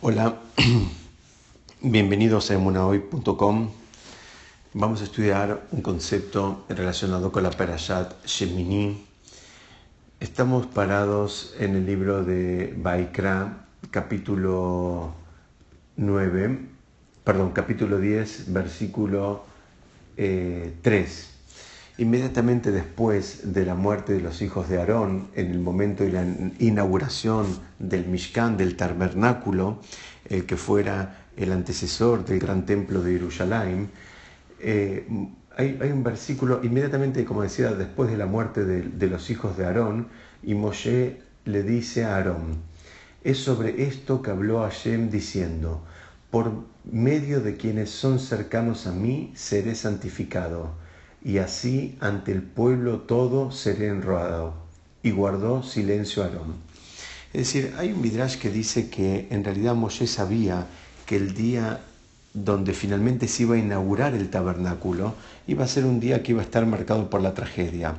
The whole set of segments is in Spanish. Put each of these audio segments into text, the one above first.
Hola, bienvenidos a emunahoy.com. Vamos a estudiar un concepto relacionado con la Parashat Shemini. Estamos parados en el libro de Baikra, capítulo 9, perdón, capítulo 10, versículo 3. Eh, Inmediatamente después de la muerte de los hijos de Aarón, en el momento de la inauguración del Mishkan, del tabernáculo, el que fuera el antecesor del gran templo de Jerusalén, eh, hay, un versículo, inmediatamente, como decía, después de la muerte de, de los hijos de Aarón, y Moshe le dice a Aarón, es sobre esto que habló Hashem diciendo, por medio de quienes son cercanos a mí seré santificado y así ante el pueblo todo seré enroado. Y guardó silencio Aarón. Es decir, hay un midrash que dice que en realidad Moshe sabía que el día donde finalmente se iba a inaugurar el tabernáculo iba a ser un día que iba a estar marcado por la tragedia.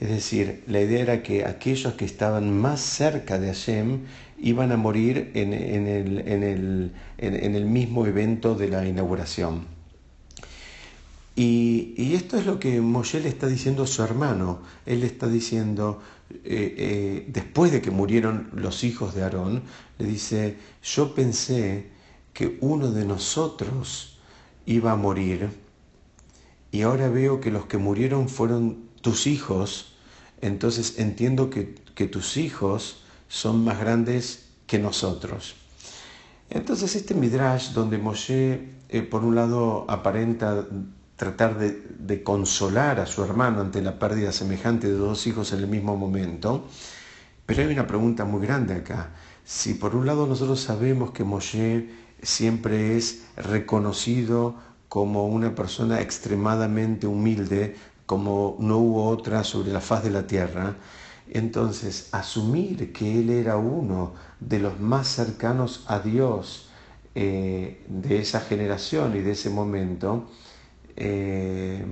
Es decir, la idea era que aquellos que estaban más cerca de Hashem iban a morir en el mismo evento de la inauguración. Y, esto es lo que Moshe le está diciendo a su hermano. Él le está diciendo, eh, eh, después de que murieron los hijos de Aarón, le dice, yo pensé que uno de nosotros iba a morir y ahora veo que los que murieron fueron tus hijos, entonces entiendo que, tus hijos son más grandes que nosotros. Entonces este Midrash, donde Moshe eh, por un lado aparenta tratar de, consolar a su hermano ante la pérdida semejante de dos hijos en el mismo momento. Pero hay una pregunta muy grande acá. Si por un lado nosotros sabemos que Moshe siempre es reconocido como una persona extremadamente humilde, como no hubo otra sobre la faz de la tierra, entonces asumir que él era uno de los más cercanos a Dios eh, de esa generación y de ese momento, eh,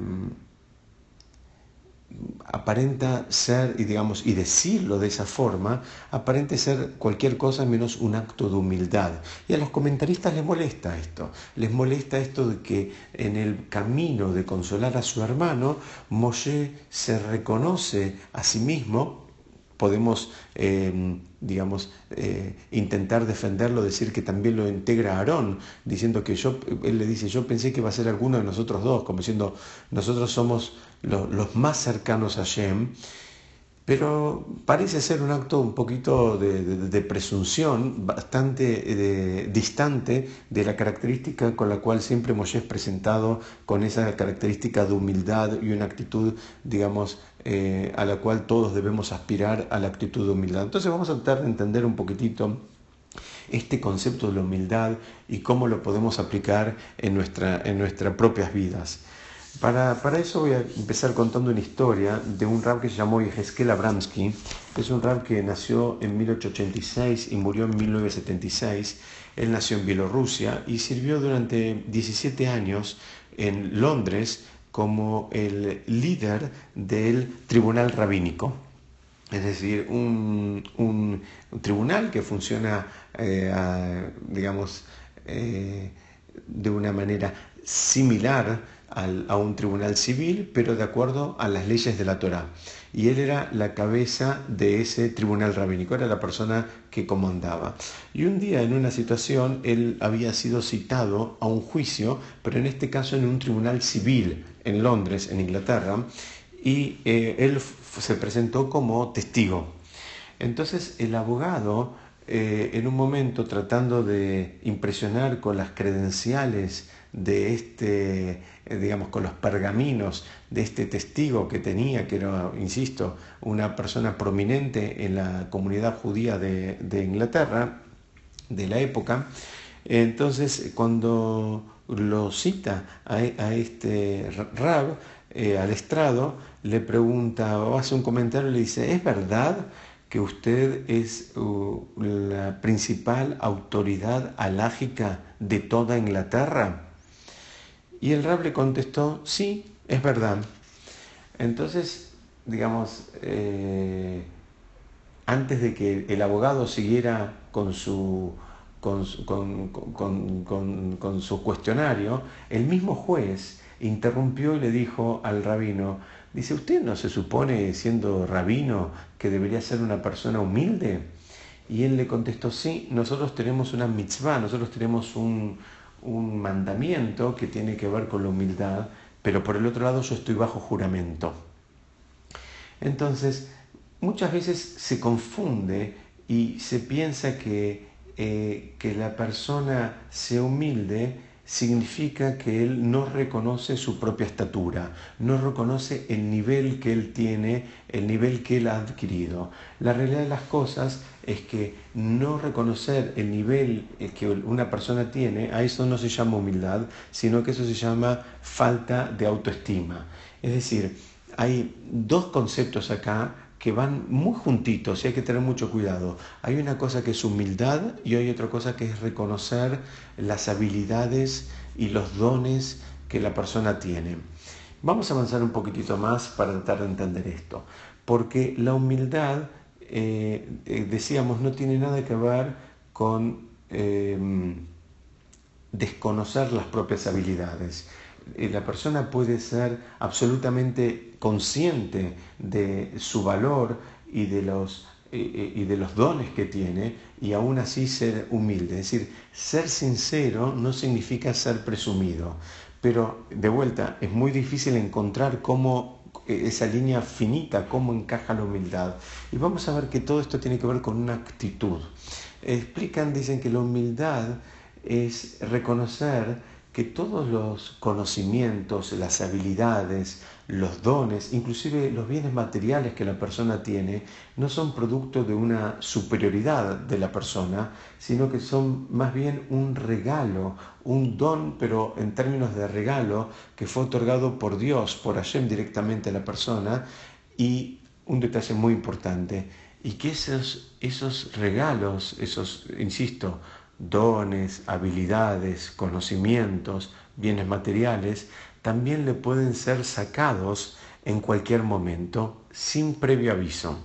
aparenta ser, y digamos, y decirlo de esa forma, aparente ser cualquier cosa menos un acto de humildad. Y a los comentaristas les molesta esto, les molesta esto de que en el camino de consolar a su hermano, Moshe se reconoce a sí mismo podemos, eh, digamos, eh, intentar defenderlo, decir que también lo integra Aarón, diciendo que yo, él le dice, yo pensé que iba a ser alguno de nosotros dos, como diciendo, nosotros somos los, más cercanos a Shem, pero parece ser un acto un poquito de, presunción, bastante eh, distante de la característica con la cual siempre Moshe es presentado, con esa característica de humildad y una actitud, digamos, eh, a la cual todos debemos aspirar a la actitud de humildad. Entonces vamos a tratar de entender un poquitito este concepto de la humildad y cómo lo podemos aplicar en, nuestra, en nuestras propias vidas. Para, eso voy a empezar contando una historia de un rab que se llamó Yehezkel Abramsky, es un rab que nació en 1886 y murió en 1976. Él nació en Bielorrusia y sirvió durante 17 años en Londres como el líder del tribunal rabínico. Es decir, un, tribunal que funciona, eh, digamos, eh, de una manera similar a un tribunal civil, pero de acuerdo a las leyes de la Torá. Y él era la cabeza de ese tribunal rabínico, era la persona que comandaba. Y un día en una situación él había sido citado a un juicio, pero en este caso en un tribunal civil en Londres, en Inglaterra, y eh, él se presentó como testigo. Entonces el abogado, eh, en un momento tratando de impresionar con las credenciales de este, eh, digamos, con los pergaminos de este testigo que tenía, que era, insisto, una persona prominente en la comunidad judía de, Inglaterra de la época. Entonces, cuando lo cita a, este rab, eh, al estrado, le pregunta o hace un comentario y le dice, ¿es verdad que usted es la principal autoridad alágica de toda Inglaterra? Y el rab le contestó, sí, es verdad. Entonces, digamos, eh, antes de que el abogado siguiera con su con, su cuestionario, el mismo juez interrumpió y le dijo al rabino, dice, ¿usted no se supone, siendo rabino, que debería ser una persona humilde? Y él le contestó, sí, nosotros tenemos una mitzvah, nosotros tenemos un, un mandamiento que tiene que ver con la humildad, pero por el otro lado yo estoy bajo juramento. Entonces, muchas veces se confunde y se piensa que, eh, que la persona sea humilde significa que él no reconoce su propia estatura, no reconoce el nivel que él tiene, el nivel que él ha adquirido. La realidad de las cosas es que no reconocer el nivel eh, que una persona tiene, a eso no se llama humildad, sino que eso se llama falta de autoestima. Es decir, hay dos conceptos acá que van muy juntitos y hay que tener mucho cuidado. Hay una cosa que es humildad y hay otra cosa que es reconocer las habilidades y los dones que la persona tiene. Vamos a avanzar un poquitito más para tratar de entender esto, porque la humildad, eh, eh, decíamos, no tiene nada que ver con eh, desconocer las propias habilidades. La persona puede ser absolutamente consciente de su valor y de los, eh, eh, y de los dones que tiene y aún así ser humilde. Es decir, ser sincero no significa ser presumido, pero de vuelta es muy difícil encontrar cómo eh, esa línea finita, cómo encaja la humildad. Y vamos a ver que todo esto tiene que ver con una actitud. Explican, dicen que la humildad es reconocer que todos los conocimientos, las habilidades, los dones, inclusive los bienes materiales que la persona tiene, no son producto de una superioridad de la persona, sino que son más bien un regalo, un don, pero en términos de regalo, que fue otorgado por Dios, por Hashem directamente a la persona, y un detalle muy importante, y que esos, esos regalos, esos, insisto, dones, habilidades, conocimientos, bienes materiales, también le pueden ser sacados en cualquier momento sin previo aviso.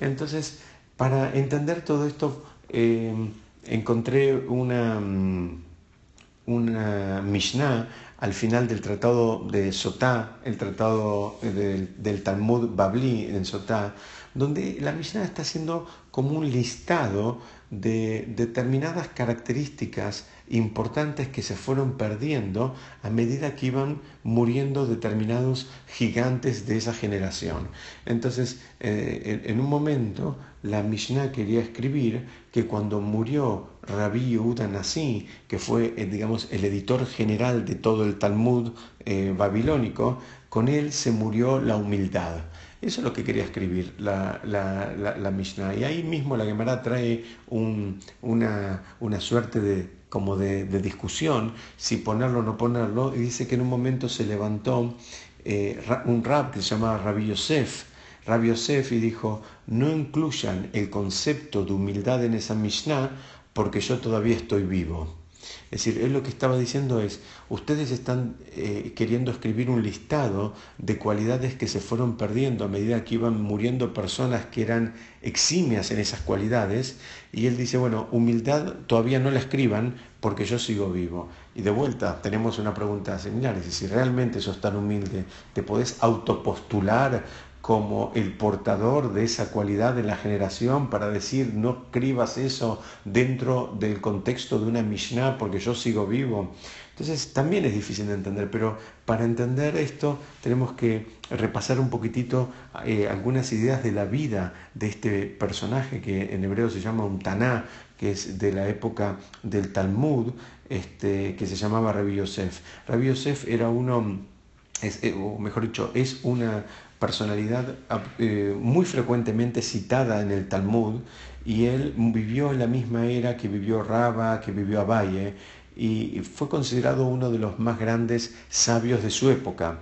Entonces, para entender todo esto, eh, encontré una, mm, una Mishnah al final del tratado de Sotá, el tratado del, Talmud Babli en Sotá, donde la Mishnah está haciendo como un listado de determinadas características importantes que se fueron perdiendo a medida que iban muriendo determinados gigantes de esa generación. Entonces, eh, en un momento, la Mishnah quería escribir que cuando murió Rabbi Yehuda que fue, eh, digamos, el editor general de todo el Talmud eh, babilónico, con él se murió la humildad. Eso es lo que quería escribir la, Mishnah. Y ahí mismo la Gemara trae una, suerte de, como de, discusión, si ponerlo o no ponerlo, y dice que en un momento se levantó eh, un rab que se llamaba Rabbi Yosef, Rabbi Yosef y dijo, no incluyan el concepto de humildad en esa Mishnah porque yo todavía estoy vivo. Es decir, él lo que estaba diciendo es, ustedes están eh, queriendo escribir un listado de cualidades que se fueron perdiendo a medida que iban muriendo personas que eran eximias en esas cualidades, y él dice, bueno, humildad todavía no la escriban porque yo sigo vivo. Y de vuelta tenemos una pregunta similar, es si realmente sos tan humilde, ¿te podés autopostular como el portador de esa cualidad de la generación para decir no escribas eso dentro del contexto de una Mishnah porque yo sigo vivo. Entonces también es difícil de entender, pero para entender esto tenemos que repasar un poquitito eh, algunas ideas de la vida de este personaje que en hebreo se llama un Taná, que es de la época del Talmud, este, que se llamaba Rabbi Yosef. Rabbi Yosef era uno, eh, o mejor dicho, es una personalidad eh, muy frecuentemente citada en el Talmud, y él vivió en la misma era que vivió Raba, que vivió Abaye, y fue considerado uno de los más grandes sabios de su época.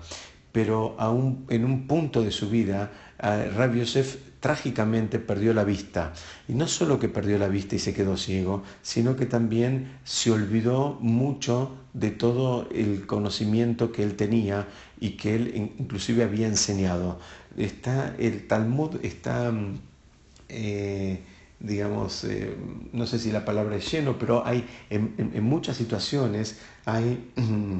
Pero aún en un punto de su vida, Rabbi Yosef trágicamente perdió la vista. Y no solo que perdió la vista y se quedó ciego, sino que también se olvidó mucho de todo el conocimiento que él tenía y que él inclusive había enseñado. Está, el Talmud está mm, eh, digamos, eh, no sé si la palabra es lleno, pero hay en, muchas situaciones hay mm,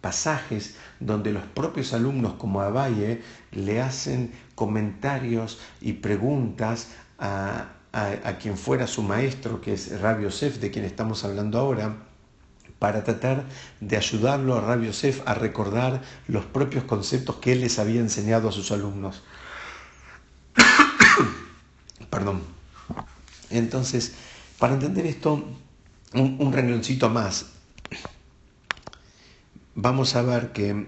pasajes donde los propios alumnos como Abaye le hacen comentarios y preguntas a, a, quien fuera su maestro, que es Rabbi Yosef, de quien estamos hablando ahora, para tratar de ayudarlo a Rabbi Yosef a recordar los propios conceptos que él les había enseñado a sus alumnos. Perdón. Entonces, para entender esto, un, un más, vamos a ver que,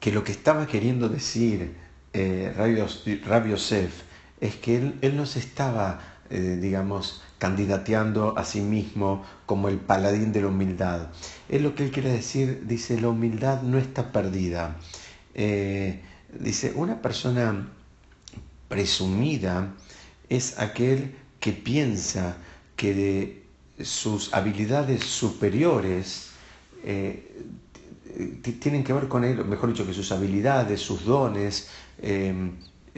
que lo que estaba queriendo decir eh, Rabbi Yosef es que él, él no se estaba, eh, digamos, candidateando a sí mismo como el paladín de la humildad. Es lo que él quiere decir, dice, la humildad no está perdida. Eh, dice, una persona presumida es aquel que piensa que sus habilidades superiores eh, tienen que ver con él, mejor dicho, que sus habilidades, sus dones, em,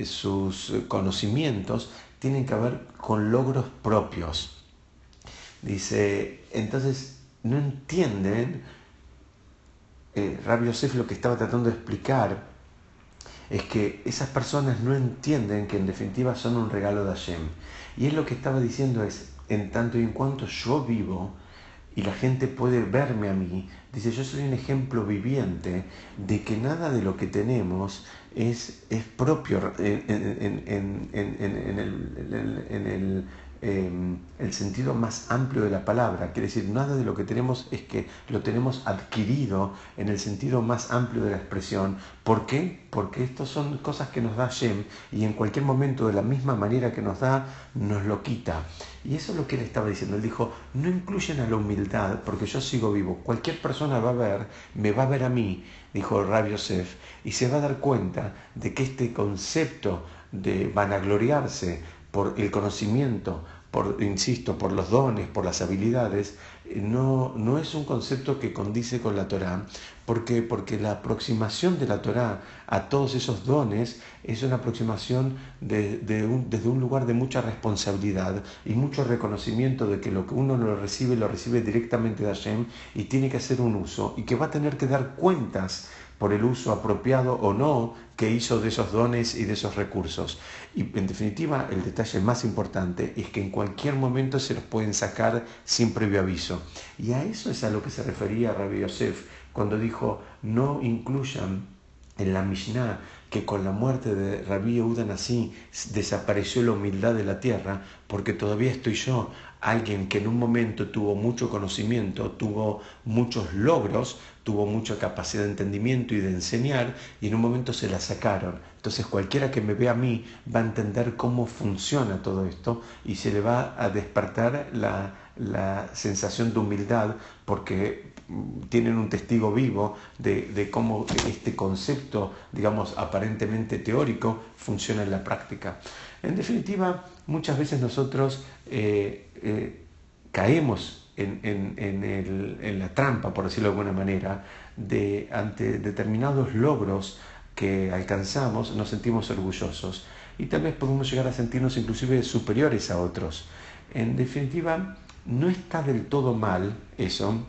sus conocimientos tienen que ver con logros propios. Dice, entonces no entienden, eh, Rabbi Yosef lo que estaba tratando de explicar es que esas personas no entienden que en definitiva son un regalo de Hashem. Y él lo que estaba diciendo es, en tanto y en cuanto yo vivo y la gente puede verme a mí, dice, yo soy un ejemplo viviente de que nada de lo que tenemos es, es propio en, en el Em, el sentido más amplio de la palabra. Quiere decir, nada de lo que tenemos es que lo tenemos adquirido en el sentido más amplio de la expresión. ¿Por qué? Porque estas son cosas que nos da Shem y en cualquier momento de la misma manera que nos da, nos lo quita. Y eso es lo que él estaba diciendo. Él dijo, no incluyen a la humildad porque yo sigo vivo. Cualquier persona va a ver, me va a ver a mí, dijo Rabbi Yosef, y se va a dar cuenta de que este concepto de vanagloriarse por el conocimiento, por, insisto, por los dones, por las habilidades, eh, no, no es un concepto que condice con la Torá. ¿Por Porque la aproximación de la Torá a todos esos dones es una aproximación de, desde un lugar de mucha responsabilidad y mucho reconocimiento de que lo que uno lo recibe, lo recibe directamente de Hashem y tiene que hacer un uso y que va a tener que dar cuentas por el uso apropiado o no que hizo de esos dones y de esos recursos. Y en definitiva, el detalle más importante es que en cualquier momento se los pueden sacar sin previo aviso. Y a eso es a lo que se refería Rabbi Yosef cuando dijo, no incluyan en la Mishnah que con la muerte de Rabbi Yehuda Nassi desapareció la humildad de la tierra, porque todavía estoy yo, alguien que en un momento tuvo mucho conocimiento, tuvo muchos logros, tuvo mucha capacidad de entendimiento y de enseñar, y en un momento se la sacaron. Entonces cualquiera que me vea a mí va a entender cómo funciona todo esto y se le va a despertar la, la sensación de humildad porque tienen un testigo vivo de, cómo este concepto, digamos, aparentemente teórico, funciona en la práctica. En definitiva, muchas veces nosotros eh, eh, caemos en, la trampa, por decirlo de alguna manera, de ante determinados logros que alcanzamos, nos sentimos orgullosos y tal vez podemos llegar a sentirnos inclusive superiores a otros. En definitiva, no está del todo mal eso,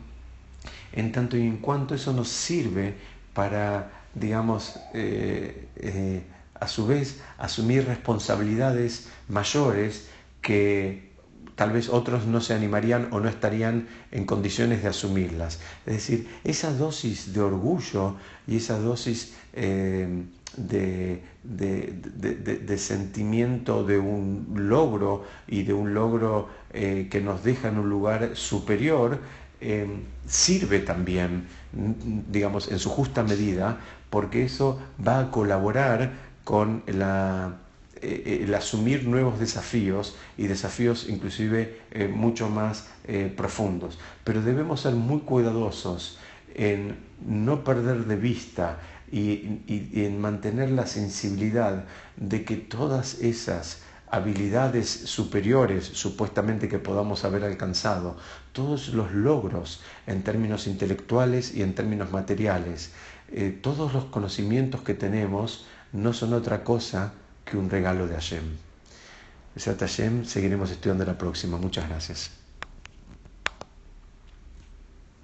en tanto y en cuanto eso nos sirve para, digamos, eh, eh, a su vez, asumir responsabilidades mayores que tal vez otros no se animarían o no estarían en condiciones de asumirlas. Es decir, esa dosis de orgullo y esa dosis eh, de, de, sentimiento de un logro y de un logro que nos deja en un lugar superior, Em, sirve también, digamos, en su justa medida, porque eso va a colaborar con la, eh, el asumir nuevos desafíos y desafíos inclusive eh, mucho más eh, profundos. Pero debemos ser muy cuidadosos en no perder de vista y en mantener la sensibilidad de que todas esas habilidades superiores supuestamente que podamos haber alcanzado, todos los logros en términos intelectuales y en términos materiales, eh, todos los conocimientos que tenemos no son otra cosa que un regalo de Hashem. Hashem, seguiremos estudiando la próxima. Muchas gracias.